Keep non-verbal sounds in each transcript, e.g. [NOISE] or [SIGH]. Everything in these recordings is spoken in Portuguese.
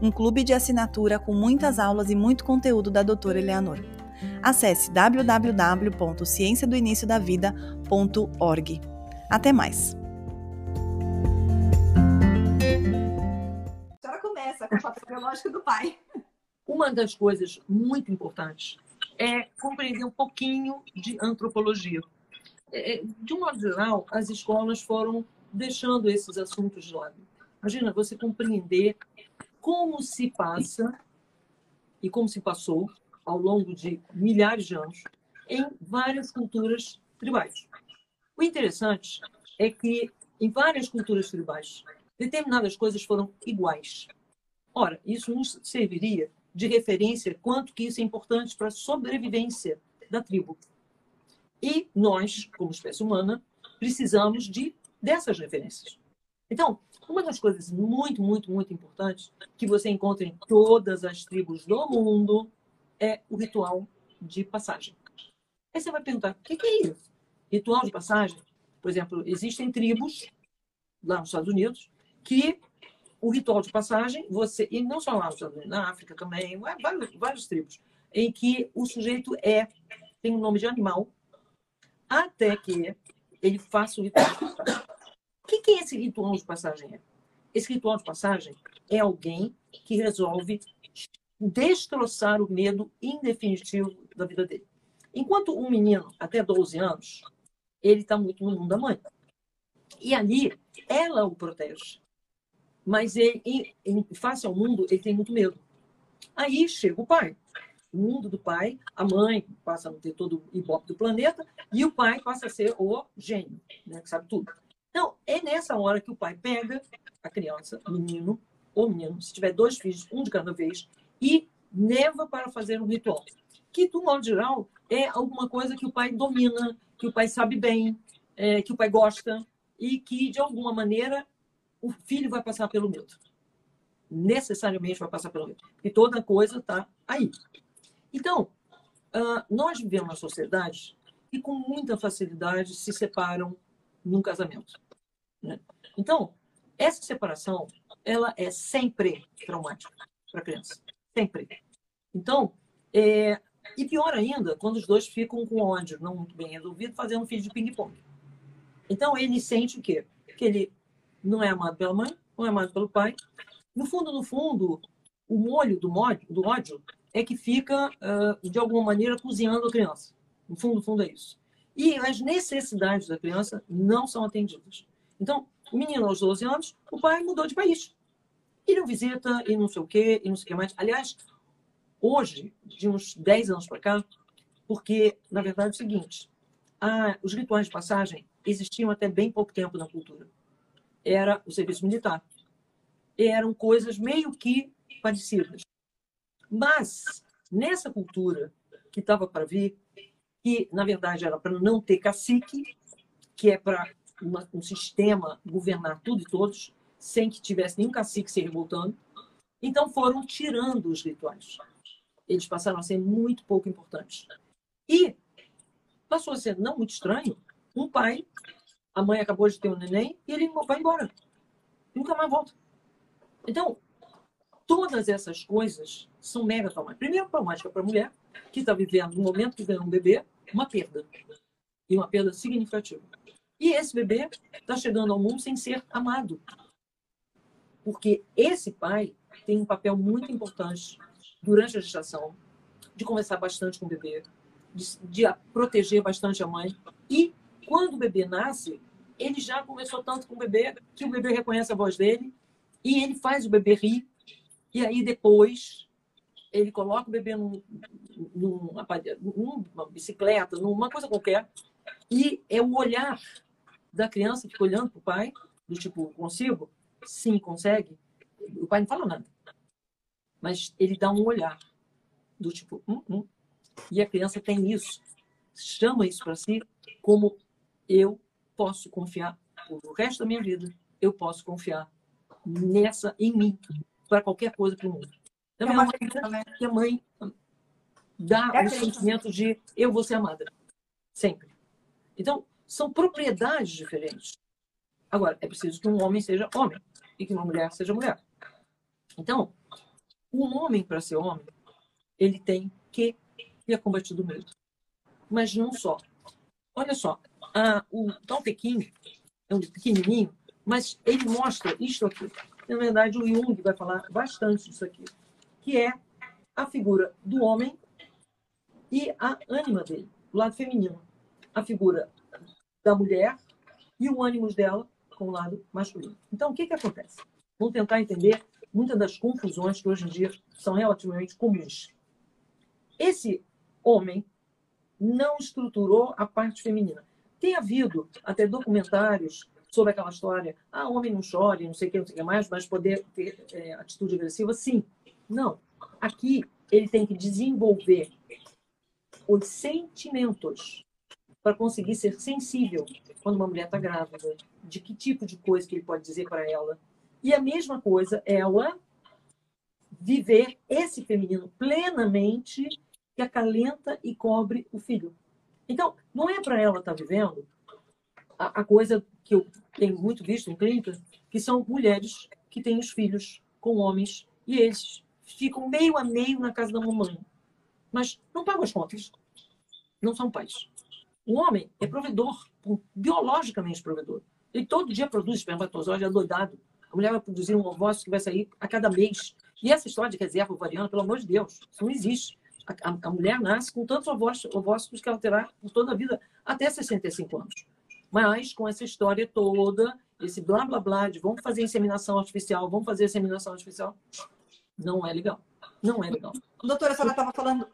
um clube de assinatura com muitas aulas e muito conteúdo da doutora Eleanor. Acesse www.cienciadoiniciodavida.org. Até mais! A senhora começa com o papel biológico do pai. Uma das coisas muito importantes é compreender um pouquinho de antropologia. É, de um modo geral, as escolas foram deixando esses assuntos de lado. Imagina você compreender como se passa e como se passou ao longo de milhares de anos em várias culturas tribais. O interessante é que em várias culturas tribais determinadas coisas foram iguais. Ora, isso nos serviria de referência quanto que isso é importante para a sobrevivência da tribo. E nós, como espécie humana, precisamos de dessas referências. Então, uma das coisas muito, muito, muito importantes que você encontra em todas as tribos do mundo é o ritual de passagem. Aí você vai perguntar, o que é isso? Ritual de passagem? Por exemplo, existem tribos lá nos Estados Unidos que o ritual de passagem, você, e não só lá nos Estados Unidos, na África também, vários, vários tribos, em que o sujeito é, tem um nome de animal, até que ele faça o ritual de passagem que, que esse ritual de passagem é? Esse ritual de passagem é alguém que resolve destroçar o medo indefinitivo da vida dele. Enquanto um menino, até 12 anos, ele está muito no mundo da mãe. E ali, ela o protege. Mas ele, em, em face ao mundo, ele tem muito medo. Aí chega o pai. O mundo do pai, a mãe passa a ter todo o ibope do planeta, e o pai passa a ser o gênio, né, que sabe tudo. Então, é nessa hora que o pai pega a criança, menino ou menino, se tiver dois filhos, um de cada vez, e leva para fazer um ritual. Que, do modo geral, é alguma coisa que o pai domina, que o pai sabe bem, é, que o pai gosta, e que, de alguma maneira, o filho vai passar pelo medo. Necessariamente vai passar pelo medo. E toda coisa está aí. Então, uh, nós vivemos uma sociedade que, com muita facilidade, se separam num casamento. Né? Então, essa separação, ela é sempre traumática para a criança. Sempre. Então, é... e pior ainda, quando os dois ficam com ódio não muito bem resolvido, fazendo um filho de ping-pong. Então, ele sente o quê? Que ele não é amado pela mãe, não é amado pelo pai. No fundo, no fundo, o molho do, módio, do ódio é que fica, de alguma maneira, cozinhando a criança. No fundo, no fundo é isso. E as necessidades da criança não são atendidas. Então, o menino aos 12 anos, o pai mudou de país. E não visita, e não sei o quê, e não sei o que mais. Aliás, hoje, de uns 10 anos para cá, porque, na verdade, é o seguinte, a, os rituais de passagem existiam até bem pouco tempo na cultura. Era o serviço militar. Eram coisas meio que parecidas. Mas, nessa cultura que estava para vir, que, na verdade, era para não ter cacique, que é para um sistema governar tudo e todos, sem que tivesse nenhum cacique se revoltando. Então foram tirando os rituais. Eles passaram a ser muito pouco importantes. E passou a ser não muito estranho. Um pai, a mãe acabou de ter um neném e ele vai embora. Nunca mais volta. Então, todas essas coisas são mega traumáticas. Primeiro, traumática para a mulher, que está vivendo no momento que ganhou um bebê, uma perda. E uma perda significativa. E esse bebê está chegando ao mundo sem ser amado. Porque esse pai tem um papel muito importante durante a gestação, de conversar bastante com o bebê, de, de proteger bastante a mãe. E quando o bebê nasce, ele já conversou tanto com o bebê que o bebê reconhece a voz dele e ele faz o bebê rir. E aí depois ele coloca o bebê num, numa, numa bicicleta, numa coisa qualquer, e é o olhar da criança que fica olhando para o pai, do tipo, consigo? Sim, consegue. O pai não fala nada. mas ele dá um olhar do tipo, hum, hum. e a criança tem isso, chama isso para si como eu posso confiar o resto da minha vida, eu posso confiar nessa em mim para qualquer coisa para o mundo. Então, é uma né? que a mãe dá é o sentimento de eu vou ser amada sempre. Então, são propriedades diferentes. Agora, é preciso que um homem seja homem e que uma mulher seja mulher. Então, um homem, para ser homem, ele tem que ter combatido o medo. Mas não só. Olha só, a, o Tal Pequim é um pequenininho, mas ele mostra isto aqui. Na verdade, o Jung vai falar bastante disso aqui, que é a figura do homem e a ânima dele, o lado feminino. A figura da mulher e o ânimo dela com o lado masculino. Então, o que, que acontece? Vamos tentar entender muitas das confusões que hoje em dia são relativamente comuns. Esse homem não estruturou a parte feminina. Tem havido até documentários sobre aquela história, ah, homem não chore, não sei o que, não sei o que mais, mas poder ter é, atitude agressiva, sim. Não. Aqui ele tem que desenvolver os sentimentos para conseguir ser sensível quando uma mulher está grávida, de que tipo de coisa que ele pode dizer para ela. E a mesma coisa, ela viver esse feminino plenamente que acalenta e cobre o filho. Então, não é para ela estar tá vivendo a, a, coisa que eu tenho muito visto em clínica, que são mulheres que têm os filhos com homens e eles ficam meio a meio na casa da mamãe, mas não pagam as contas, não são pais. O homem é provedor, biologicamente provedor. Ele todo dia produz espermatozoide, é doidado. A mulher vai produzir um ovócito que vai sair a cada mês. E essa história de reserva ovariana, pelo amor de Deus, isso não existe. A, a, a mulher nasce com tantos ovócitos que ela terá por toda a vida, até 65 anos. Mas com essa história toda, esse blá blá blá de vamos fazer inseminação artificial, vamos fazer inseminação artificial, não é legal. Não é legal. Doutora, a senhora estava falando.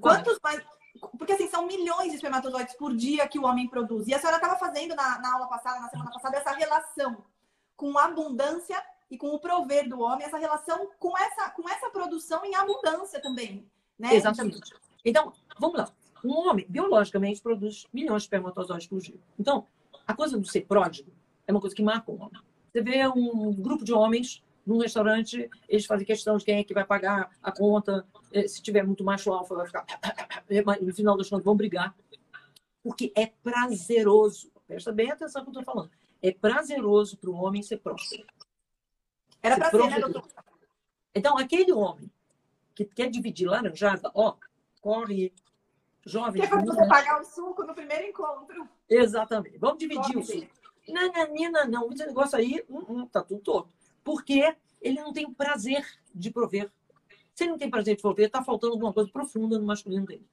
Quantos mais porque assim, são milhões de espermatozoides por dia que o homem produz. E a senhora estava fazendo na, na, aula passada, na semana passada, essa relação com a abundância e com o prover do homem, essa relação com essa, com essa produção em abundância também. Né? Exatamente. Então, vamos lá. Um homem, biologicamente, produz milhões de espermatozoides por dia. Então, a coisa do ser pródigo é uma coisa que marca o homem. Você vê um grupo de homens num restaurante, eles fazem questão de quem é que vai pagar a conta. Eh, se tiver muito macho alfa, vai ficar. [LAUGHS] No final das contas, vão brigar. Porque é prazeroso. Presta bem atenção no que eu estou falando. É prazeroso para o homem ser próspero. Era ser, né, doutor? Então, aquele homem que quer dividir laranjada, ó, corre, jovem. Quer você pagar o suco no primeiro encontro. Exatamente. Vamos dividir corre o suco. Nananina, não, esse negócio aí, hum, hum, tá tudo torto porque ele não tem prazer de prover. Se ele não tem prazer de prover, está faltando alguma coisa profunda no masculino dele.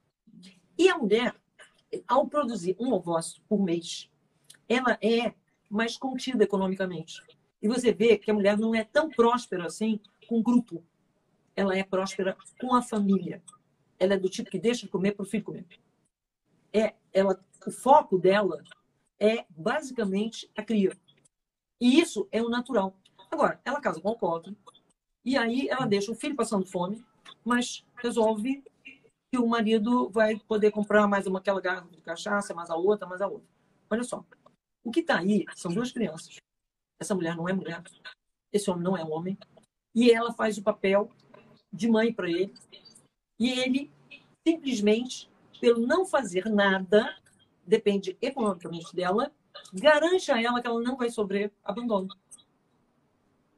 E a mulher, ao produzir um ovócito por mês, ela é mais contida economicamente. E você vê que a mulher não é tão próspera assim com o grupo. Ela é próspera com a família. Ela é do tipo que deixa de comer para o filho comer. É, ela, o foco dela é basicamente a cria. E isso é o natural. Agora, ela casa com o alcoólatra, e aí ela deixa o filho passando fome, mas resolve que o marido vai poder comprar mais uma aquela garrafa de cachaça, mais a outra, mais a outra. Olha só. O que está aí são duas crianças. Essa mulher não é mulher. Esse homem não é homem. E ela faz o papel de mãe para ele. E ele, simplesmente, pelo não fazer nada, depende economicamente dela, garante a ela que ela não vai sofrer abandono.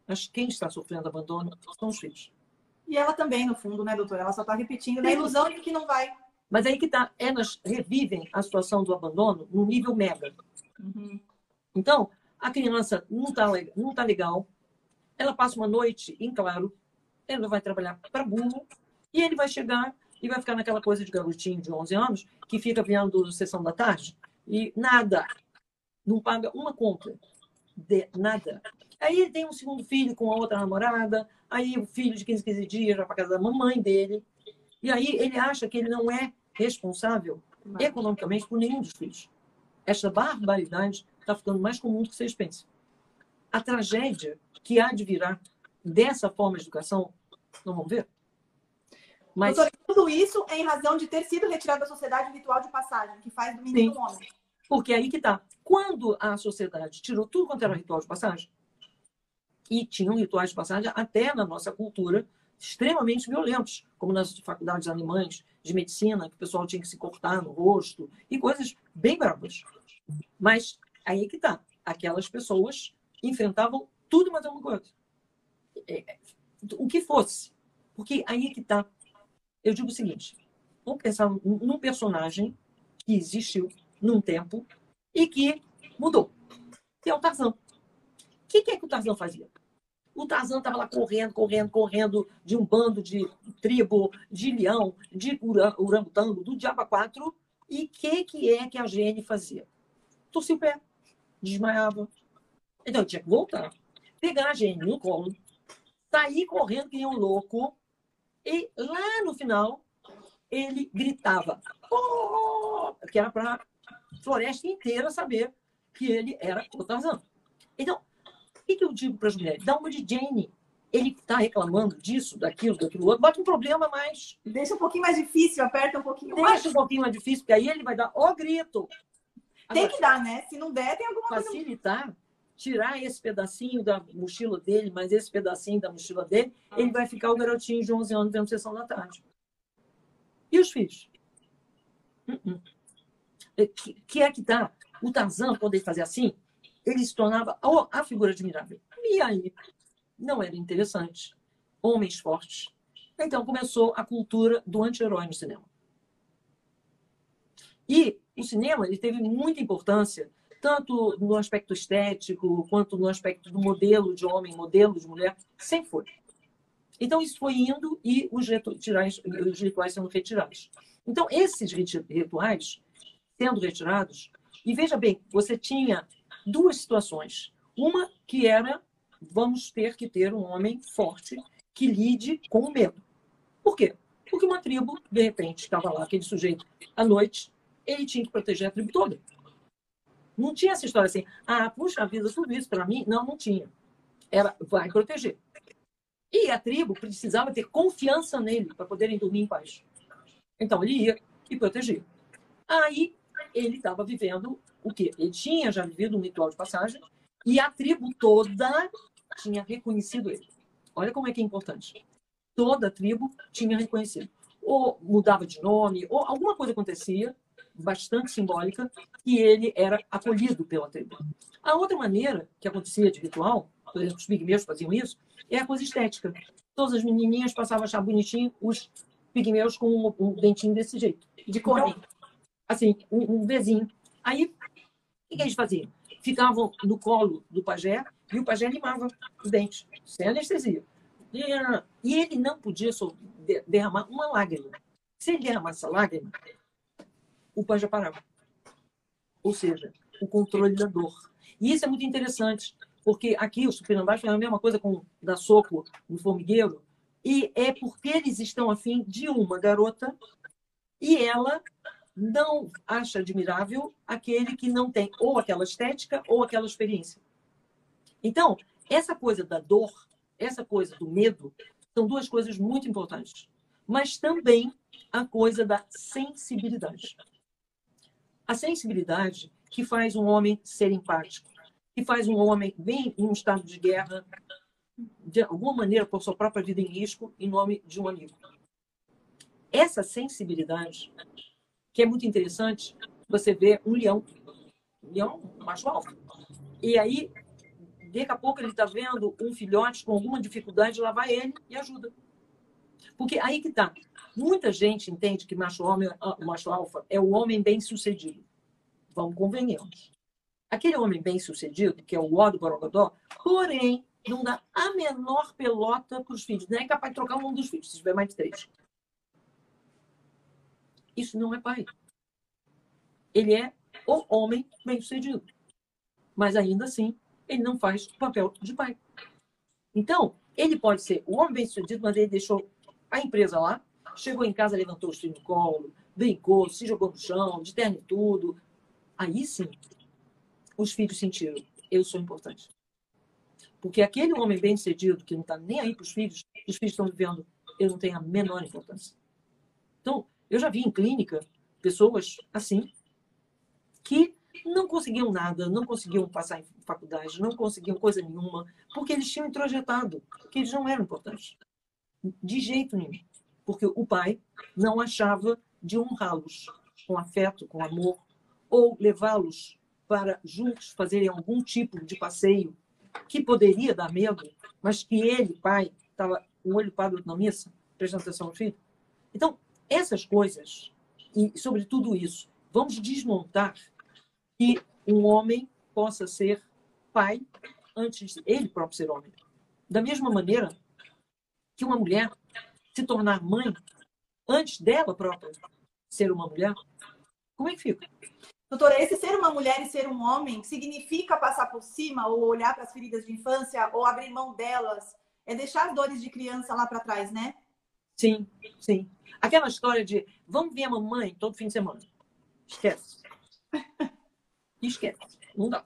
Mas quem está sofrendo abandono são os filhos. E ela também, no fundo, né, doutora? Ela só está repetindo na ilusão de que não vai. Mas aí que está, elas revivem a situação do abandono no nível mega. Uhum. Então, a criança não está não tá legal, ela passa uma noite em claro, ela vai trabalhar para burro, e ele vai chegar e vai ficar naquela coisa de garotinho de 11 anos, que fica vendo sessão da tarde, e nada, não paga uma conta, de nada. Aí ele tem um segundo filho com a outra namorada, aí o filho de 15, 15 dias vai para casa da mamãe dele. E aí ele acha que ele não é responsável economicamente por nenhum dos filhos. Esta barbaridade está ficando mais comum do que vocês pensam. A tragédia que há de virar dessa forma de educação, Não vamos ver? Mas... Doutora, tudo isso é em razão de ter sido retirado da sociedade o ritual de passagem, que faz do menino Sim. homem. Porque aí que tá. Quando a sociedade tirou tudo quanto era ritual de passagem, e tinham rituais de passagem até na nossa cultura extremamente violentos, como nas faculdades alemães de medicina, que o pessoal tinha que se cortar no rosto, e coisas bem bravas. Mas aí que tá. Aquelas pessoas enfrentavam tudo mais alguma coisa. É, o que fosse. Porque aí que tá. Eu digo o seguinte: vamos pensar num personagem que existiu num tempo e que mudou, que é o Tarzan. O que, que é que o Tarzan fazia? O Tarzan estava lá correndo, correndo, correndo de um bando de tribo, de leão, de orangotango, do diabo 4. E o que, que é que a Gene fazia? Torcia o pé, desmaiava. Então, tinha que voltar, pegar a Gene no colo, sair correndo que nem um louco, e lá no final, ele gritava, oh! que era para floresta inteira saber que ele era o Tarzan. Então, o que, que eu digo para as mulheres? Dá uma de Jane. Ele está reclamando disso, daquilo, daquilo outro, bota um problema mais. Deixa um pouquinho mais difícil, aperta um pouquinho Deixa mais. Deixa um pouquinho mais difícil, porque aí ele vai dar o grito. Tem Agora, que dar, né? Se não der, tem alguma facilitar, coisa. Facilitar, tirar esse pedacinho da mochila dele, mas esse pedacinho da mochila dele, ele vai ficar o garotinho de 11 anos vendo sessão da tarde. E os filhos? Uh -uh. Que é que tá? O Tarzan, ele fazia assim, ele se tornava a figura admirável. E aí, não era interessante. Homens fortes. Então começou a cultura do anti-herói no cinema. E o cinema ele teve muita importância, tanto no aspecto estético, quanto no aspecto do modelo de homem, modelo de mulher, sempre foi. Então, isso foi indo e os rituais, os rituais sendo retirados. Então, esses rituais sendo retirados, e veja bem, você tinha duas situações. Uma que era, vamos ter que ter um homem forte que lide com o medo. Por quê? Porque uma tribo, de repente, estava lá, aquele sujeito, à noite, ele tinha que proteger a tribo toda. Não tinha essa história assim, ah, puxa vida, tudo isso para mim. Não, não tinha. Era, vai proteger. E a tribo precisava ter confiança nele para poderem dormir em paz. Então ele ia e protegia. Aí ele estava vivendo o quê? Ele tinha já vivido um ritual de passagem e a tribo toda tinha reconhecido ele. Olha como é que é importante. Toda a tribo tinha reconhecido. Ou mudava de nome, ou alguma coisa acontecia, bastante simbólica, e ele era acolhido pela tribo. A outra maneira que acontecia de ritual, por exemplo, os pigmeus faziam isso, é a coisa estética. Todas as menininhas passavam a achar bonitinho os pigmeus com um, um dentinho desse jeito, de cor. Então, assim, um, um vizinho. Aí, o que eles faziam? Ficavam no colo do pajé e o pajé limava os dentes, sem anestesia. E ele não podia derramar uma lágrima. Se ele derramasse a lágrima, o pajé parava. Ou seja, o controle da dor. E isso é muito interessante, porque aqui o Supinambás faz a mesma coisa com dar soco no formigueiro, e é porque eles estão afim de uma garota e ela não acha admirável aquele que não tem ou aquela estética ou aquela experiência. Então, essa coisa da dor, essa coisa do medo, são duas coisas muito importantes. Mas também a coisa da sensibilidade. A sensibilidade que faz um homem ser empático, que faz um homem bem em um estado de guerra, de alguma maneira, por sua própria vida em risco, em nome de um amigo. Essa sensibilidade, que é muito interessante, você vê um leão, um leão macho alfa. E aí, daqui a pouco, ele está vendo um filhote com alguma dificuldade, lá vai ele e ajuda. Porque aí que está. Muita gente entende que macho homem, o macho alfa é o homem bem sucedido. Vamos convenhamos. Aquele homem bem sucedido, que é o ó do Borogodó, porém, não dá a menor pelota para os filhos. Não é capaz de trocar um dos filhos, se tiver mais de três. Isso não é pai. Ele é o homem bem-sucedido. Mas ainda assim, ele não faz o papel de pai. Então, ele pode ser o homem bem-sucedido, mas ele deixou a empresa lá, chegou em casa, levantou o filho no colo, brincou, se jogou no chão, de terno e tudo. Aí sim, os filhos sentiram, eu sou importante. Porque aquele homem bem-sucedido, que não está nem aí para os filhos, os filhos estão vivendo eu não tenho a menor importância. Então, eu já vi em clínica pessoas assim, que não conseguiam nada, não conseguiam passar em faculdade, não conseguiam coisa nenhuma, porque eles tinham introjetado que eles não eram importantes. De jeito nenhum. Porque o pai não achava de honrá-los com afeto, com amor, ou levá-los para juntos fazerem algum tipo de passeio que poderia dar medo, mas que ele, pai, estava um olho parado na missa, prestando atenção no filho. Então, essas coisas, e sobre tudo isso, vamos desmontar que um homem possa ser pai antes ele próprio ser homem. Da mesma maneira que uma mulher se tornar mãe antes dela própria ser uma mulher, como é que fica? Doutora, esse ser uma mulher e ser um homem significa passar por cima ou olhar para as feridas de infância ou abrir mão delas? É deixar as dores de criança lá para trás, né? Sim, sim. Aquela história de vamos ver a mamãe todo fim de semana. Esquece. [LAUGHS] Esquece. Não dá.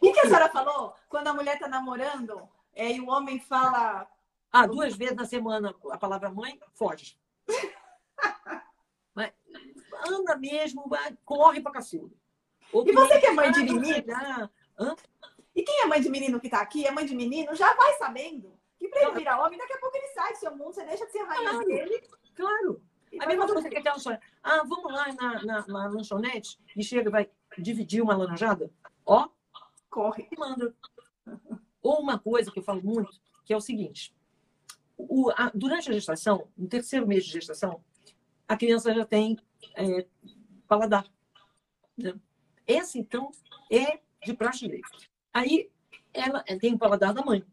O que a senhora falou? Quando a mulher está namorando é, e o homem fala. Ah, duas vezes na semana a palavra mãe, foge. [LAUGHS] Mas anda mesmo, corre para cacilda. E você que é mãe de menino? E quem é mãe de menino que está aqui, é mãe de menino, já vai sabendo que para ele virar homem, daqui a pouco ele sai do seu mundo, você deixa de ser rainha claro, dele. Claro. A mesma coisa que aquela história. Ah, vamos lá na, na, na lanchonete e chega e vai dividir uma laranjada? Ó, corre. E manda. Ou uma coisa que eu falo muito, que é o seguinte: o, a, durante a gestação, no terceiro mês de gestação, a criança já tem é, paladar. Né? Essa, então, é de praxe leite. Aí, ela tem o paladar da mãe.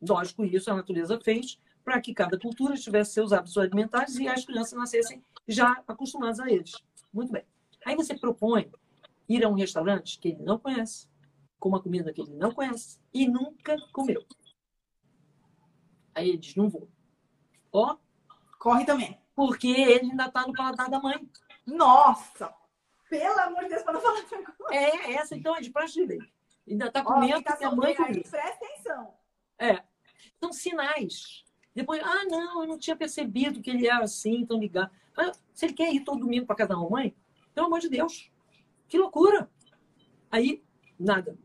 Lógico, isso a natureza fez para que cada cultura tivesse seus hábitos alimentares e as crianças nascessem já acostumadas a eles. Muito bem. Aí você propõe ir a um restaurante que ele não conhece, com uma comida que ele não conhece e nunca comeu. Aí ele diz: não vou. Ó. Corre também. Porque ele ainda está no paladar da mãe. Nossa! Pelo amor de Deus, para não falar É, essa então é de praxe de Ainda está comendo que a mãe comeu. Presta atenção. É. São sinais. Depois, ah, não, eu não tinha percebido que ele era assim, tão ligado. Mas se ele quer ir todo domingo para casa da mamãe, pelo amor de Deus, que loucura! Aí, nada.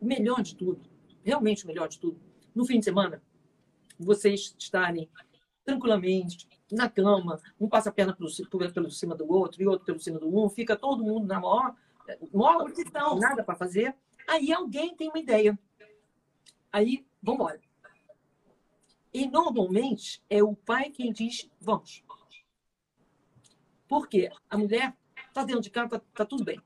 O melhor de tudo, realmente o melhor de tudo, no fim de semana, vocês estarem tranquilamente na cama, um passa a perna pelo, pelo cima do outro e outro pelo cima do um, fica todo mundo na maior, maior nada para fazer. Aí alguém tem uma ideia. Aí, vamos embora. E normalmente é o pai quem diz vamos. Porque a mulher está dentro de casa, está tá tudo bem.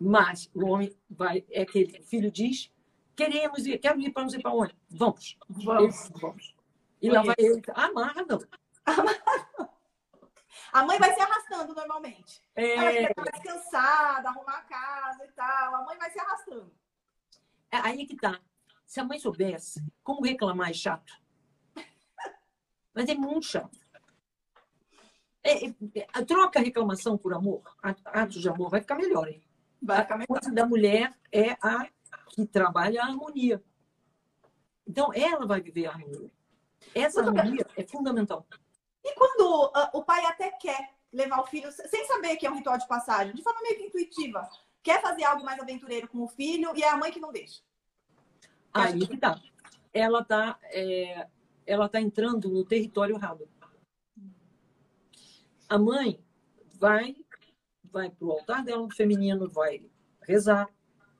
Mas o homem vai, é aquele, o filho diz, queremos ir, quero ir para não sei para onde. Vamos. Vamos. vamos. E lá vai ele, amarra não. [LAUGHS] A mãe vai se arrastando normalmente. É... Ela fica mais cansada, arrumar a casa e tal. A mãe vai se arrastando. É aí que tá. Se a mãe soubesse como reclamar é chato. [LAUGHS] Mas é muito chato. É, é, é troca a reclamação por amor, atos de amor, vai ficar melhor. Hein? Vai ficar melhor. A coisa da mulher é a que trabalha a harmonia. Então, ela vai viver a harmonia. Essa harmonia é fundamental. E quando uh, o pai até quer levar o filho, sem saber que é um ritual de passagem, de forma meio que intuitiva, quer fazer algo mais aventureiro com o filho e é a mãe que não deixa? Aí que tá. Ela tá, é, ela tá entrando no território errado. A mãe vai vai para o altar dela feminino, vai rezar,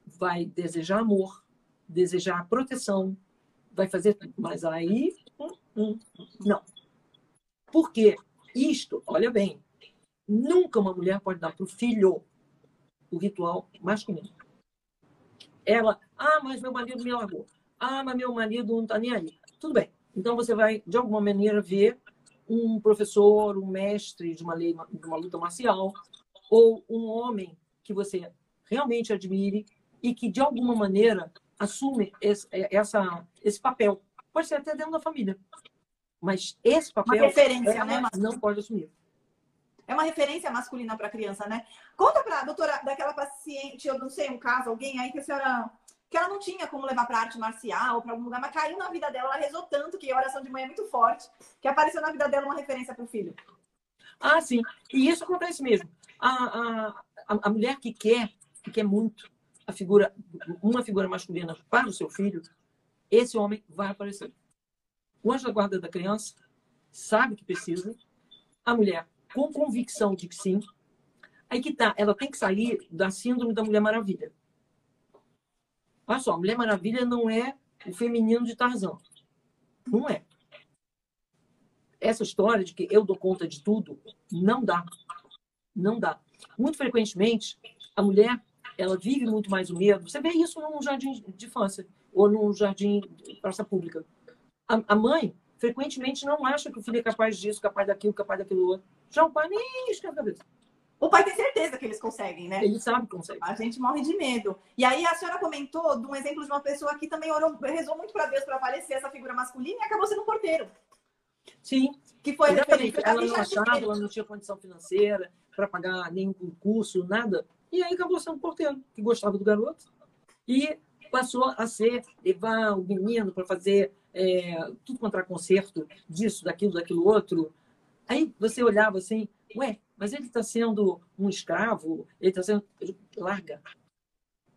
vai desejar amor, desejar proteção, vai fazer tudo. Mas aí, hum, hum, não. Porque isto, olha bem, nunca uma mulher pode dar para o filho o ritual masculino. Ela, ah, mas meu marido me largou. Ah, mas meu marido não está nem aí. Tudo bem. Então você vai, de alguma maneira, ver um professor, um mestre de uma lei, de uma luta marcial, ou um homem que você realmente admire e que, de alguma maneira, assume esse, essa, esse papel. Pode ser até dentro da família. Mas esse papel uma referência, né, não pode assumir. É uma referência masculina para a criança, né? Conta para a doutora daquela paciente, eu não sei, um caso, alguém aí que a senhora que ela não tinha como levar para arte marcial ou para algum lugar, mas caiu na vida dela, ela rezou tanto que a oração de mãe é muito forte, que apareceu na vida dela uma referência para o filho. Ah, sim. E isso acontece mesmo. A, a, a mulher que quer, que quer muito a figura, uma figura masculina para o seu filho, esse homem vai aparecer. O anjo da guarda da criança sabe que precisa, a mulher com convicção de que sim. Aí que tá, ela tem que sair da síndrome da Mulher Maravilha. Olha só, Mulher Maravilha não é o feminino de Tarzan. Não é. Essa história de que eu dou conta de tudo, não dá. Não dá. Muito frequentemente, a mulher, ela vive muito mais o medo. Você vê isso num jardim de infância ou num jardim de praça pública. A, a mãe, frequentemente, não acha que o filho é capaz disso, capaz daquilo, capaz daquilo outro. Já o pai nem esquece a cabeça. O pai tem certeza que eles conseguem, né? Ele sabe que consegue. A gente morre de medo. E aí a senhora comentou de um exemplo de uma pessoa que também orou, rezou muito para Deus para aparecer essa figura masculina e acabou sendo um porteiro. Sim. Que foi Exatamente. Ela não achava, ela não tinha condição financeira para pagar nenhum curso, nada. E aí acabou sendo um porteiro, que gostava do garoto. E passou a ser, levar o menino para fazer é, tudo contra conserto disso, daquilo, daquilo outro. Aí você olhava assim, ué, mas ele está sendo um escravo, ele está sendo. Larga.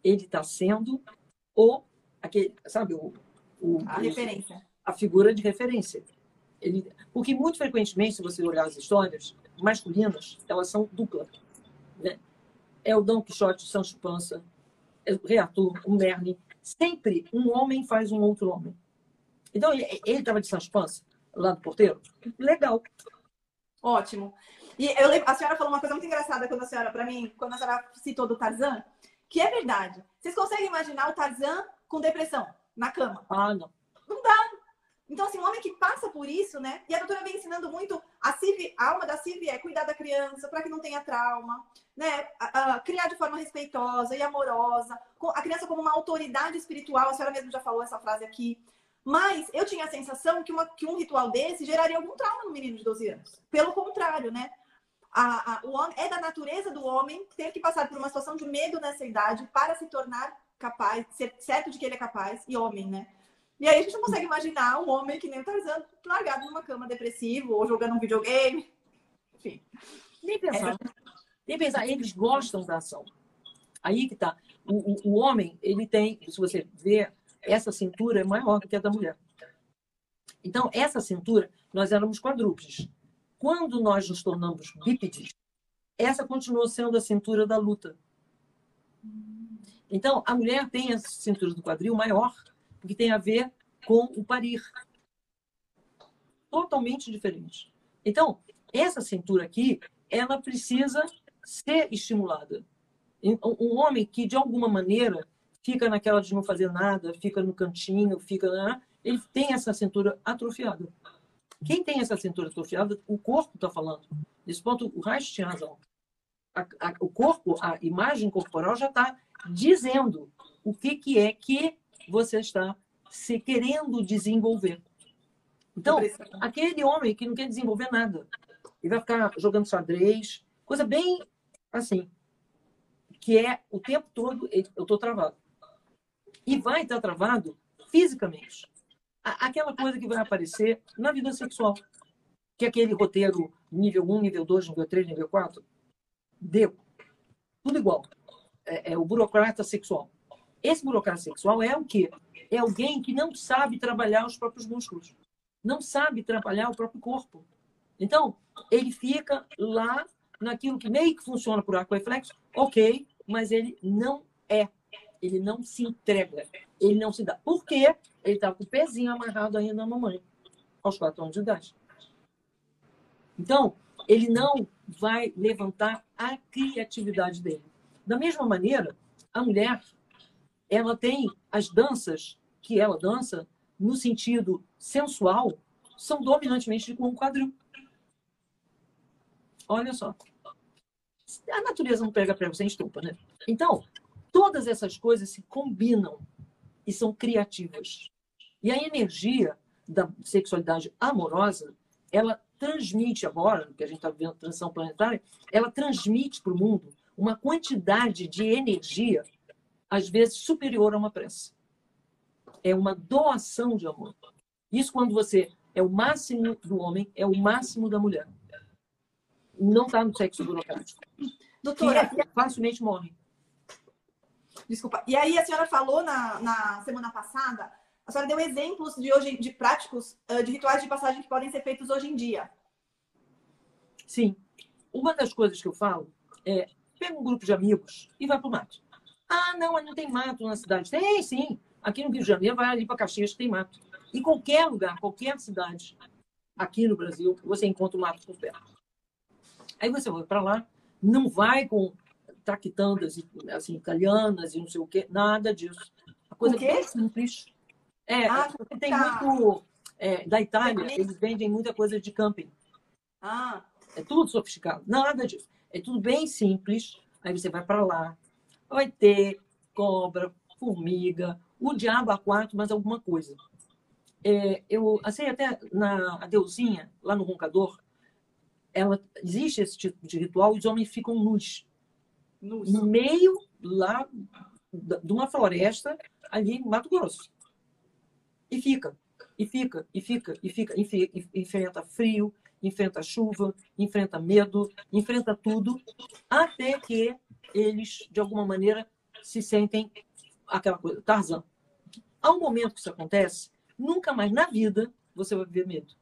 Ele está sendo o. Aquele, sabe, o, o, a referência. A figura de referência. Ele, porque muito frequentemente, se você olhar as histórias masculinas, elas são duplas. Né? É o Dom Quixote, o Sancho Panza, é o Rei Arthur, o Merlin. Sempre um homem faz um outro homem. Então, ele estava de Sancho Panza, lá do porteiro? Legal. Ótimo. E eu, a senhora falou uma coisa muito engraçada quando a senhora, para mim, quando a senhora citou do Tarzan, que é verdade. Vocês conseguem imaginar o Tarzan com depressão na cama? Ah, não. Não dá. Então, assim, um homem que passa por isso, né? E a doutora vem ensinando muito a CIV, a alma da CIV é cuidar da criança para que não tenha trauma, né? A, a, criar de forma respeitosa e amorosa, a criança como uma autoridade espiritual. A senhora mesmo já falou essa frase aqui. Mas eu tinha a sensação que, uma, que um ritual desse geraria algum trauma no menino de 12 anos. Pelo contrário, né? A, a, o homem, é da natureza do homem ter que passar por uma situação de medo nessa idade para se tornar capaz, ser certo de que ele é capaz e homem, né? E aí a gente não consegue imaginar um homem que nem o Tarzan largado numa cama depressivo ou jogando um videogame. Enfim. Nem pensar. Nem pensar. Eles gostam da ação. Aí que tá. O, o, o homem, ele tem, se você vê, essa cintura é maior do que a da mulher. Então, essa cintura, nós éramos quadrúpedes. Quando nós nos tornamos bípedes, essa continuou sendo a cintura da luta. Então, a mulher tem a cintura do quadril maior, porque tem a ver com o parir. Totalmente diferente. Então, essa cintura aqui, ela precisa ser estimulada. Um homem que, de alguma maneira, fica naquela de não fazer nada, fica no cantinho, fica. Né? Ele tem essa cintura atrofiada. Quem tem essa cintura atrofiada, o corpo está falando. Nesse ponto, o Reich tinha razão. A, a, o corpo, a imagem corporal já está dizendo o que, que é que você está se querendo desenvolver. Então, aquele homem que não quer desenvolver nada, ele vai ficar jogando xadrez, coisa bem assim, que é o tempo todo eu estou travado. E vai estar travado fisicamente aquela coisa que vai aparecer na vida sexual. Que é aquele roteiro nível 1, nível 2, nível 3, nível 4. Deu. Tudo igual. É, é o burocrata sexual. Esse burocrata sexual é o quê? É alguém que não sabe trabalhar os próprios músculos. Não sabe trabalhar o próprio corpo. Então, ele fica lá naquilo que meio que funciona por arco reflexo, ok, mas ele não é. Ele não se entrega. Ele não se dá. Por quê? Ele estava com o pezinho amarrado ainda na mamãe, aos quatro anos de idade. Então, ele não vai levantar a criatividade dele. Da mesma maneira, a mulher, ela tem as danças que ela dança no sentido sensual, são dominantemente com um quadril. Olha só. A natureza não pega prego sem estupa, né? Então, todas essas coisas se combinam e são criativas. E a energia da sexualidade amorosa, ela transmite agora, que a gente está vendo transição planetária, ela transmite para o mundo uma quantidade de energia às vezes, superior a uma prece. É uma doação de amor. Isso quando você é o máximo do homem, é o máximo da mulher. Não está no sexo burocrático. Doutora, que facilmente morre. Desculpa. E aí a senhora falou na, na semana passada, a senhora deu exemplos de hoje de práticos de rituais de passagem que podem ser feitos hoje em dia. Sim. Uma das coisas que eu falo é pega um grupo de amigos e vai para o mato. Ah, não, não tem mato na cidade. Tem, sim. Aqui no Rio de Janeiro, vai ali para Caxias, tem mato. Em qualquer lugar, qualquer cidade aqui no Brasil, você encontra o mato por perto. Aí você vai para lá, não vai com traquitandas assim, italianas e não sei o quê, nada disso. A coisa é simples. É, ah, tem tá. muito. É, da Itália, eles vendem muita coisa de camping. Ah. É tudo sofisticado. Nada disso. É tudo bem simples. Aí você vai para lá, vai ter cobra, formiga, o diabo a quatro, mas alguma coisa. É, eu assim até na a Deusinha, lá no Roncador, ela existe esse tipo de ritual e os homens ficam nus. No meio lá de uma floresta ali em Mato Grosso. E fica, e fica, e fica, e fica, e enfrenta frio, enfrenta chuva, enfrenta medo, enfrenta tudo, até que eles, de alguma maneira, se sentem aquela coisa, Tarzan. Há um momento que isso acontece, nunca mais na vida você vai viver medo.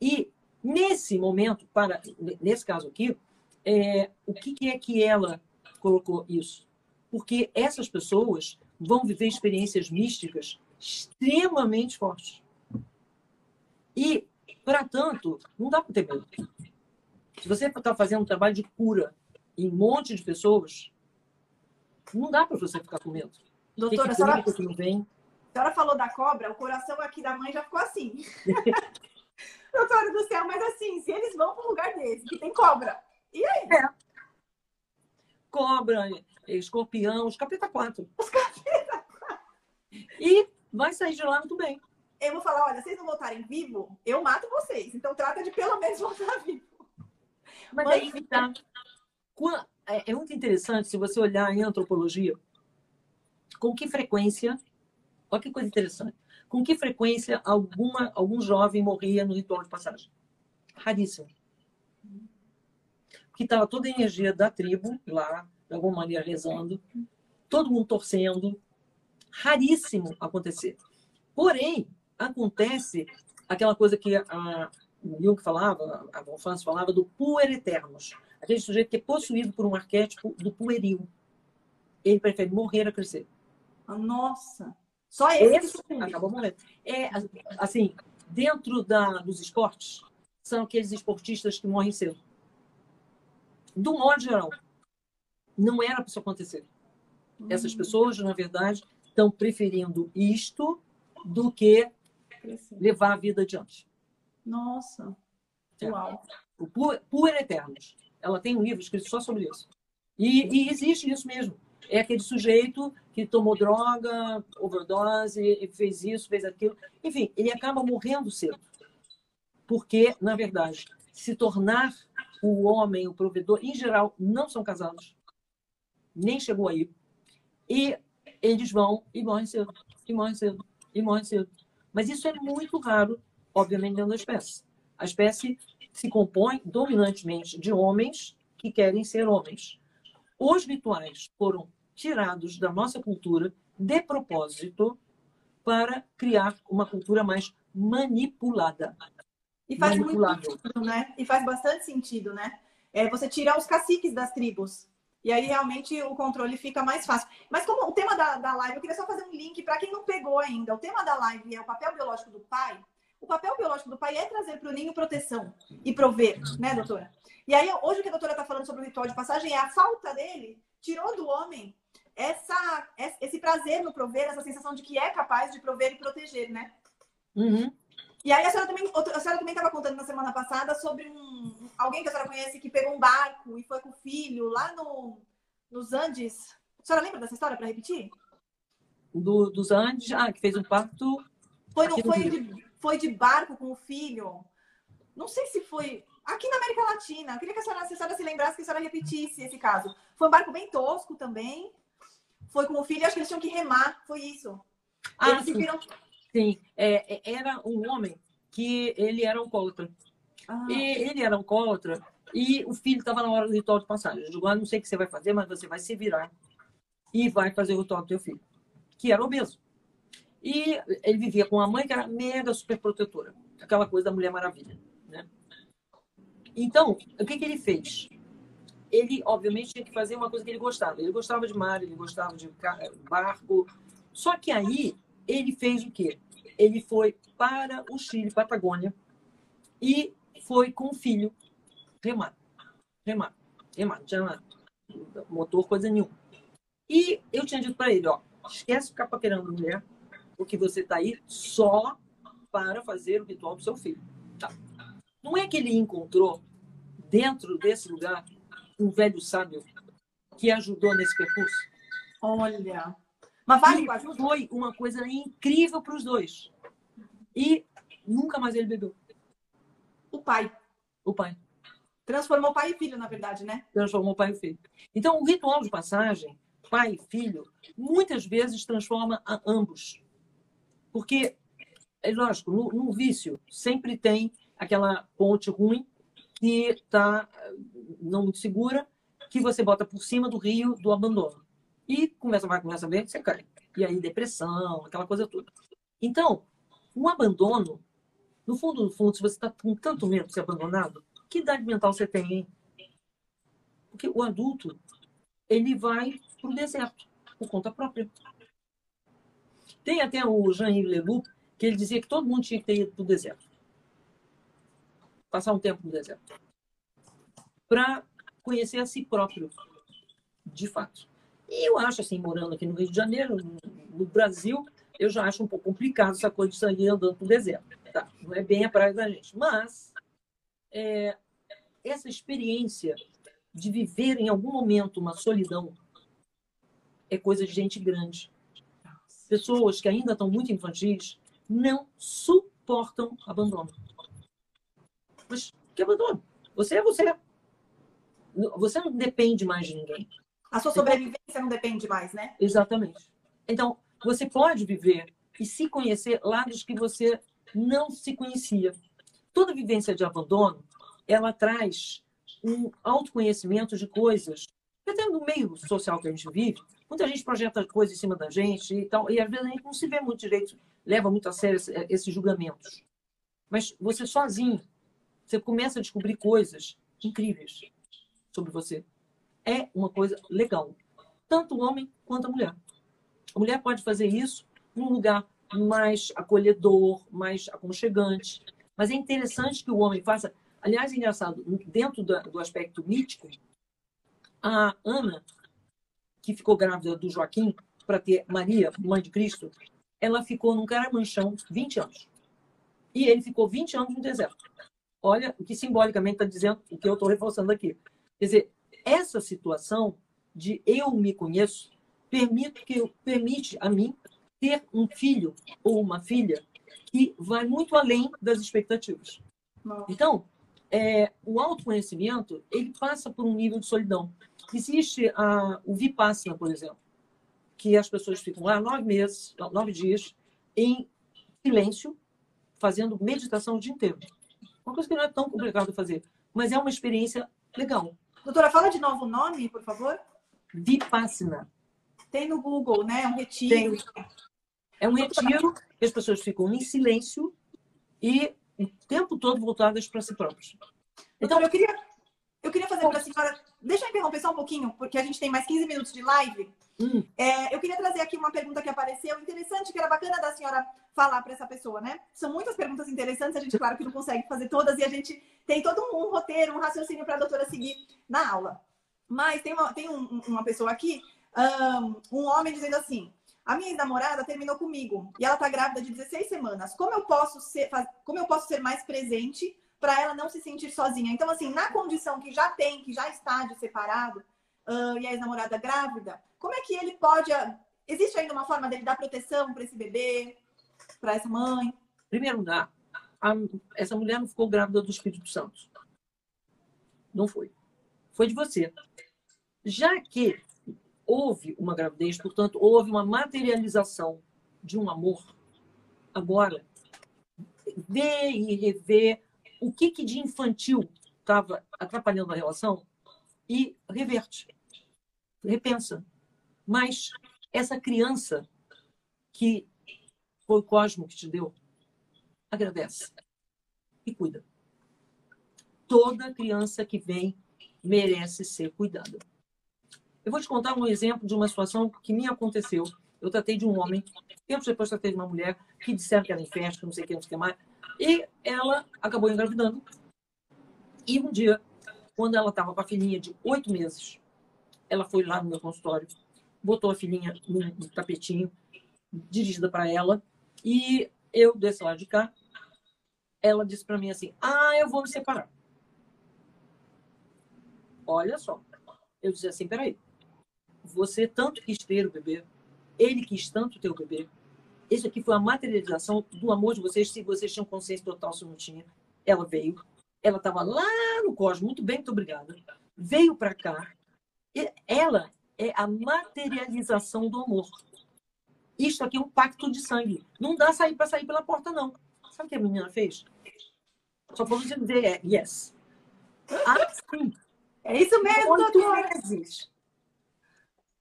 E nesse momento, para nesse caso aqui, é, o que, que é que ela colocou isso? Porque essas pessoas vão viver experiências místicas extremamente fortes. E para tanto, não dá para ter medo. Se você está fazendo um trabalho de cura em um monte de pessoas, não dá para você ficar com medo. Doutora, a senhora, que não vem. a senhora falou da cobra, o coração aqui da mãe já ficou assim. [LAUGHS] Doutora do céu, mas assim, se eles vão para um lugar desse, que tem cobra, e aí? É. Cobra, escorpião, os capeta 4. Os capeta 4. E vai sair de lá muito bem eu vou falar, olha, vocês não voltarem vivo, eu mato vocês. Então trata de pelo menos voltar vivo. Mas, Mas aí tá. É, é muito interessante se você olhar em antropologia, com que frequência, olha que coisa interessante, com que frequência alguma, algum jovem morria no ritual de passagem? Raríssimo. Porque estava toda a energia da tribo lá, de alguma maneira rezando, todo mundo torcendo. Raríssimo acontecer. Porém, acontece aquela coisa que a, o Jung falava, a Von Franz falava do puer eternos. Aquele sujeito que é possuído por um arquétipo do pueril. Ele prefere morrer a crescer. Ah, nossa! Só esse, esse acabou morrendo. É, assim, dentro da, dos esportes, são aqueles esportistas que morrem cedo. Do modo geral, não era para isso acontecer. Essas hum. pessoas, na verdade, estão preferindo isto do que levar a vida adiante. Nossa, é. uau. O Puer Eternos. Ela tem um livro escrito só sobre isso. E, e, existe isso mesmo. É aquele sujeito que tomou droga, overdose, fez isso, fez aquilo. Enfim, ele acaba morrendo cedo. Porque, na verdade, se tornar o homem, o provedor, em geral, não são casados. Nem chegou aí. E eles vão e morrem cedo. E morrem cedo. E morrem cedo. Mas isso é muito raro, obviamente, dentro da espécie. A espécie se compõe dominantemente de homens que querem ser homens. Os rituais foram tirados da nossa cultura de propósito para criar uma cultura mais manipulada. E faz muito sentido, né? E faz bastante sentido, né? É você tirar os caciques das tribos. E aí realmente o controle fica mais fácil. Mas como o tema da, da live, eu queria só fazer um link para quem não pegou ainda. O tema da live é o papel biológico do pai. O papel biológico do pai é trazer para o ninho proteção e prover, né, doutora? E aí, hoje o que a doutora está falando sobre o ritual de passagem é a falta dele tirou do homem essa, esse prazer no prover, essa sensação de que é capaz de prover e proteger, né? Uhum. E aí a senhora também a senhora também estava contando na semana passada sobre um alguém que a senhora conhece que pegou um barco e foi com o filho lá no, nos Andes. A senhora lembra dessa história para repetir? Do, dos Andes, ah, que fez um parto. Foi, no, foi, de, foi de barco com o filho. Não sei se foi aqui na América Latina. Eu queria que a senhora, se a senhora se lembrasse, que a senhora repetisse esse caso. Foi um barco bem tosco também. foi com o filho, acho que eles tinham que remar, foi isso. Ah, eles se sim. viram. Sim, é, é, era um homem que ele era alcoólatra. Ah, E ele era alcoólatra e o filho estava na hora do ritual de passagem. Digo, ah, não sei o que você vai fazer, mas você vai se virar e vai fazer o ritual do teu filho, que era obeso. E ele vivia com uma mãe que era mega super protetora, aquela coisa da Mulher Maravilha. Né? Então, o que, que ele fez? Ele, obviamente, tinha que fazer uma coisa que ele gostava. Ele gostava de mar, ele gostava de barco. Só que aí, ele fez o quê? Ele foi para o Chile, Patagônia, e foi com o filho remar. Remar. Remar. Não tinha motor, coisa nenhuma. E eu tinha dito para ele, ó, esquece ficar paquerando mulher, porque você está aí só para fazer o ritual do seu filho. Tá. Não é que ele encontrou, dentro desse lugar, um velho sábio que ajudou nesse percurso? olha. Mas vale com a ajuda? foi uma coisa incrível para os dois. E nunca mais ele bebeu. O pai. O pai. Transformou pai e filho, na verdade, né? transformou pai e filho. Então, o ritual de passagem, pai e filho, muitas vezes transforma a ambos. Porque, é lógico, no, no vício sempre tem aquela ponte ruim que está não muito segura, que você bota por cima do rio do abandono. E começa, vai, a ver, você cai. E aí, depressão, aquela coisa toda. Então, o abandono, no fundo, no fundo, se você está com tanto medo de ser abandonado, que idade mental você tem, hein? Porque o adulto, ele vai para o deserto, por conta própria. Tem até o Jean-Yves Leloup, que ele dizia que todo mundo tinha que ter ido para o deserto. Passar um tempo no deserto. Para conhecer a si próprio, de fato. E eu acho, assim, morando aqui no Rio de Janeiro, no, Brasil, eu já acho um pouco complicado essa coisa de sair andando para o deserto. Tá? Não é bem a praia da gente. Mas, é, essa experiência de viver em algum momento uma solidão é coisa de gente grande. Pessoas que ainda estão muito infantis não suportam abandono. Mas que abandono? Você é você. Você não depende mais de ninguém. A sua sobrevivência não depende mais, né? Exatamente. Então, você pode viver e se conhecer lados que você não se conhecia. Toda vivência de abandono, ela traz um autoconhecimento de coisas. Até no meio social que a gente vive, muita gente projeta coisas em cima da gente e tal, e às vezes a gente não se vê muito direito, leva muito a sério esses julgamentos. Mas você sozinho, você começa a descobrir coisas incríveis sobre você. É uma coisa legal. Tanto o homem quanto a mulher. A mulher pode fazer isso num lugar mais acolhedor, mais aconchegante. Mas é interessante que o homem faça. Aliás, é engraçado, dentro do aspecto mítico, a Ana, que ficou grávida do Joaquim para ter Maria, mãe de Cristo, ela ficou num caramanchão 20 anos. E ele ficou 20 anos no deserto. Olha o que simbolicamente está dizendo, o que eu estou reforçando aqui. Quer dizer, essa situação de eu me conheço permite, que, permite a mim ter um filho ou uma filha que vai muito além das expectativas. Não. Então, é, o autoconhecimento ele passa por um nível de solidão. Existe a, o Vipassana, por exemplo, que as pessoas ficam lá nove meses, nove dias, em silêncio, fazendo meditação o dia inteiro. Uma coisa que não é tão complicado de fazer, mas é uma experiência legal. Doutora, fala de novo o nome, por favor. Vipassana. Tem no Google, né? Um retiro. Tem. É um retiro que as pessoas ficam em silêncio e o tempo todo voltadas para si próprias. Então, eu queria, eu queria fazer para a senhora. Deixa eu interromper só um pouquinho, porque a gente tem mais 15 minutos de live. Hum, É, eu queria trazer aqui uma pergunta que apareceu, interessante, que era bacana da senhora falar para essa pessoa, né? São muitas perguntas interessantes, a gente, claro, que não consegue fazer todas, e a gente tem todo um, roteiro, um raciocínio para a doutora seguir na aula. Mas tem uma, tem um- uma pessoa aqui, um, um homem dizendo assim: a minha ex-namorada terminou comigo e ela tá grávida de 16 semanas. Como eu posso ser, como eu posso ser mais presente para ela não se sentir sozinha? Então, assim, na condição que já tem, que já está de separado, ah, e a ex-namorada grávida, como é que ele pode. ah, Existe ainda uma forma dele dar proteção para esse bebê, para essa mãe? Primeiro lugar, a- essa mulher não ficou grávida do Espírito Santo. Não foi. Foi de você. Já que houve uma gravidez, portanto, houve uma materialização de um amor. Agora, ver e rever o que, que de infantil estava atrapalhando a relação e reverte, repensa. Mas essa criança que foi o Cosmo que te deu, agradece e cuida. Toda criança que vem merece ser cuidada. Eu vou te contar um exemplo de uma situação que me aconteceu. Eu tratei de um homem, tempos depois tratei de uma mulher, que disseram que era festa, não sei o que, não sei o que mais. E ela acabou engravidando. E um dia, quando ela estava com a filhinha de oito meses, ela foi lá no meu consultório, botou a filhinha no tapetinho, dirigida para ela, e eu desse lado de cá, ela disse para mim assim: Ah, eu vou me separar. Olha só. Eu disse assim: peraí. Você tanto quis ter o bebê, ele quis tanto ter o bebê. Isso aqui foi a materialização do amor de vocês, se vocês tinham consciência total, se não tinha. Ela veio, ela estava lá no cosmos, muito bem, muito obrigada. Veio para cá. Ela é a materialização do amor. Isso aqui é um pacto de sangue. Não dá sair para sair pela porta, não. Sabe o que a menina fez? Só vamos dizer é yes. Ah, sim. É isso mesmo, meses.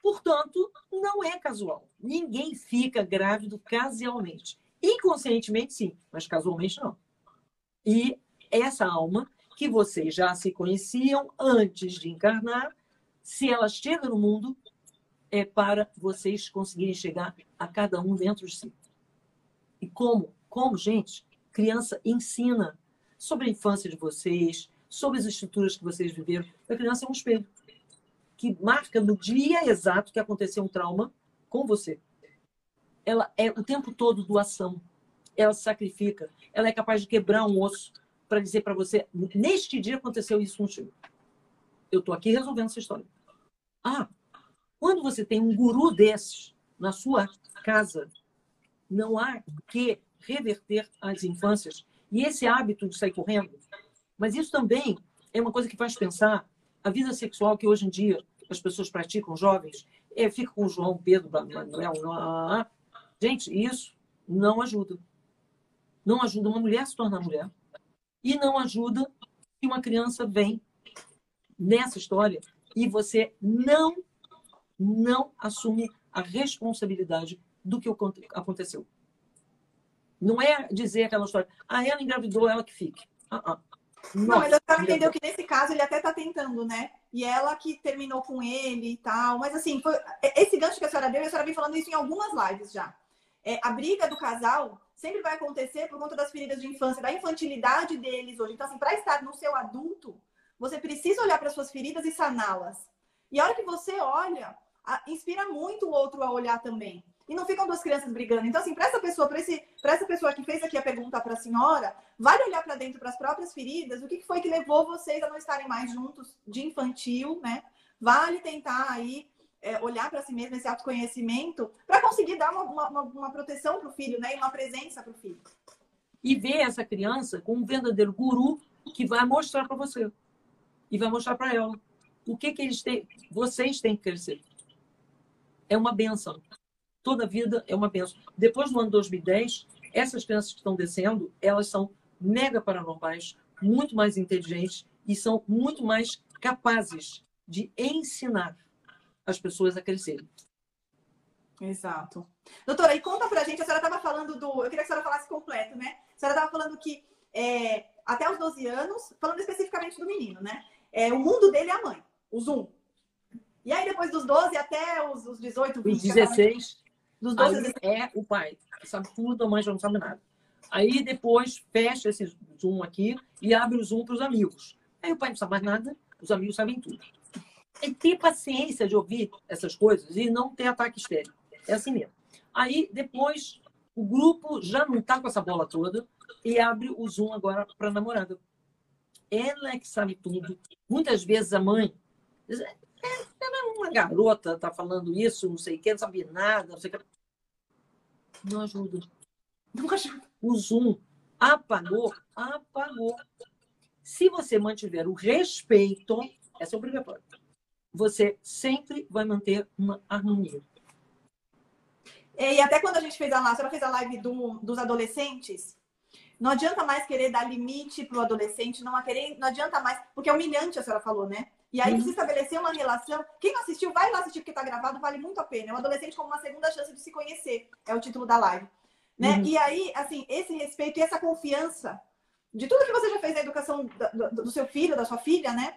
Portanto, não é casual. Ninguém fica grávido casualmente. Inconscientemente, sim, mas casualmente não. E essa alma que vocês já se conheciam antes de encarnar, se ela chega no mundo, é para vocês conseguirem chegar a cada um dentro de si. E como? Como, gente? Criança ensina sobre a infância de vocês, sobre as estruturas que vocês viveram. A criança é um espelho que marca no dia exato que aconteceu um trauma com você. Ela é o tempo todo doação. Ela se sacrifica. Ela é capaz de quebrar um osso para dizer para você: neste dia aconteceu isso contigo. Eu estou aqui resolvendo essa história. Ah, quando você tem um guru desses na sua casa, não há que reverter as infâncias e esse hábito de sair correndo. Mas isso também é uma coisa que faz pensar a vida sexual que hoje em dia as pessoas praticam, jovens, é, fica com o João, Pedro, Manuel. Gente, isso não ajuda. Não ajuda uma mulher a se tornar mulher. E não ajuda que uma criança vem nessa história e você não, não assume a responsabilidade do que aconteceu. Não é dizer aquela história, ah, ela engravidou, ela que fique. Ah, ah. Não, mas a senhora entendeu que nesse caso ele até está tentando, né? E ela que terminou com ele e tal. Mas assim, foi... esse gancho que a senhora deu, a senhora vem falando isso em algumas lives já. É, a briga do casal sempre vai acontecer por conta das feridas de infância, da infantilidade deles hoje. Então, assim, para estar no seu adulto, você precisa olhar para suas feridas e saná-las. E a hora que você olha, inspira muito o outro a olhar também e não ficam duas crianças brigando. Então, assim, para essa pessoa, para essa pessoa que fez aqui a pergunta para a senhora, vale olhar para dentro, para as próprias feridas, o que foi que levou vocês a não estarem mais juntos de infantil, né? Vale tentar aí é, olhar para si mesmo, esse autoconhecimento, para conseguir dar uma, uma, uma proteção para o filho, né? E uma presença para o filho. E ver essa criança com um verdadeiro guru que vai mostrar para você. E vai mostrar para ela o que, que eles têm, vocês têm que crescer. É uma benção toda vida é uma benção. Depois do ano 2010, essas crianças que estão descendo, elas são mega paranormais, muito mais inteligentes e são muito mais capazes de ensinar as pessoas a crescerem. Exato. Doutora, e conta pra gente, a senhora estava falando do. Eu queria que a senhora falasse completo, né? A senhora estava falando que é, até os 12 anos, falando especificamente do menino, né? É, o mundo dele é a mãe, o Zoom. E aí, depois dos 12 até os, os 18, 20. Os 16. Dos dois Aí é o pai, que sabe tudo, a mãe já não sabe nada. Aí depois fecha esse Zoom aqui e abre o Zoom para os amigos. Aí o pai não sabe mais nada, os amigos sabem tudo. E ter paciência de ouvir essas coisas e não ter ataque estéreo. É assim mesmo. Aí depois o grupo já não está com essa bola toda e abre o Zoom agora para a namorada. Ela é que sabe tudo. Muitas vezes a mãe diz, é, uma garota tá falando isso, não sei o que, não sabia nada, não sei o que. Não ajuda. Não ajuda. O Zoom apagou, apagou. Se você mantiver o respeito, essa é obrigatório. você sempre vai manter uma harmonia. E até quando a gente fez a live, a senhora fez a live do, dos adolescentes, não adianta mais querer dar limite para o adolescente, não, querer, não adianta mais, porque é humilhante, a senhora falou, né? E aí, uhum. se estabelecer uma relação. Quem não assistiu, vai lá assistir porque está gravado, vale muito a pena. É um adolescente como uma segunda chance de se conhecer, é o título da live. Né? Uhum. E aí, assim, esse respeito e essa confiança de tudo que você já fez na educação do, do seu filho, da sua filha, né?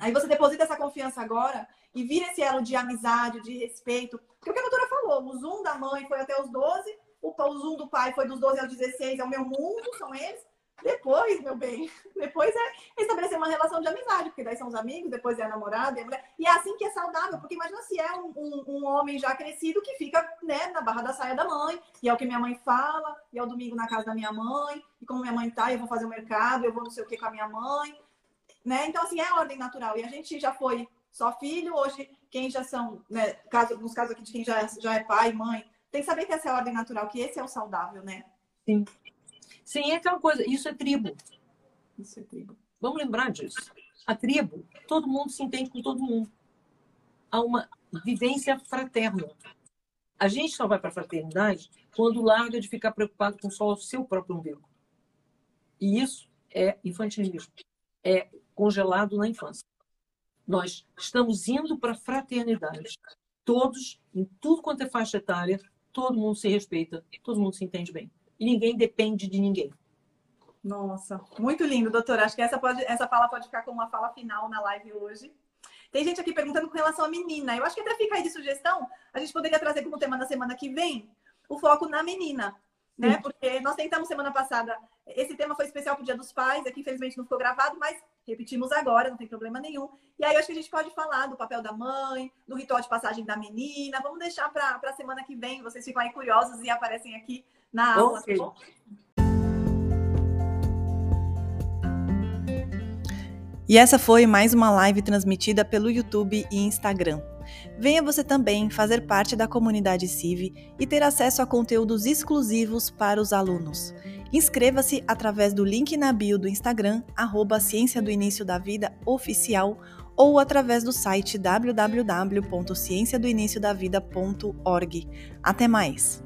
Aí você deposita essa confiança agora e vira esse elo de amizade, de respeito. Porque o que a doutora falou, o Zoom da mãe foi até os 12, o Zoom do pai foi dos 12 aos 16, é o meu mundo, são eles. Depois, meu bem, [LAUGHS] depois é estabelecer uma relação de amizade, porque daí são os amigos, depois é a namorada, é a. E é assim que é saudável, porque imagina se é um, um, um, homem já crescido que fica né, na barra da saia da mãe, e é o que minha mãe fala, e é o domingo na casa da minha mãe, e como minha mãe tá, eu vou fazer o mercado, eu vou não sei o que com a minha mãe. Né? Então, assim, é a ordem natural. E a gente já foi só filho, hoje, quem já são, né, caso, nos casos aqui de quem já, já é pai, mãe, tem que saber que essa é a ordem natural, que esse é o saudável, né? Sim. Sim, é aquela coisa, isso é tribo. Isso é tribo. Vamos lembrar disso. A tribo, todo mundo se entende com todo mundo. Há uma vivência fraterna. A gente só vai para a fraternidade quando larga de ficar preocupado com só o seu próprio umbigo. E isso é infantilismo. É congelado na infância. Nós estamos indo para a fraternidade. Todos, em tudo quanto é faixa etária, todo mundo se respeita, todo mundo se entende bem e ninguém depende de ninguém. Nossa, muito lindo, doutora. Acho que essa, pode, essa fala pode ficar como uma fala final na live hoje. Tem gente aqui perguntando com relação à menina. Eu acho que até fica aí de sugestão, a gente poderia trazer como tema da semana que vem o foco na menina. Né? Porque nós tentamos semana passada, esse tema foi especial para o Dia dos Pais, aqui infelizmente não ficou gravado, mas repetimos agora, não tem problema nenhum. E aí acho que a gente pode falar do papel da mãe, do ritual de passagem da menina. Vamos deixar para a semana que vem, vocês ficam aí curiosos e aparecem aqui na aula, okay. tá? E essa foi mais uma live transmitida pelo YouTube e Instagram. Venha você também fazer parte da comunidade CIV e ter acesso a conteúdos exclusivos para os alunos. Inscreva-se através do link na bio do Instagram, arroba Ciência do Início da Vida Oficial, ou através do site www.cienciadoiniciodavida.org. Até mais!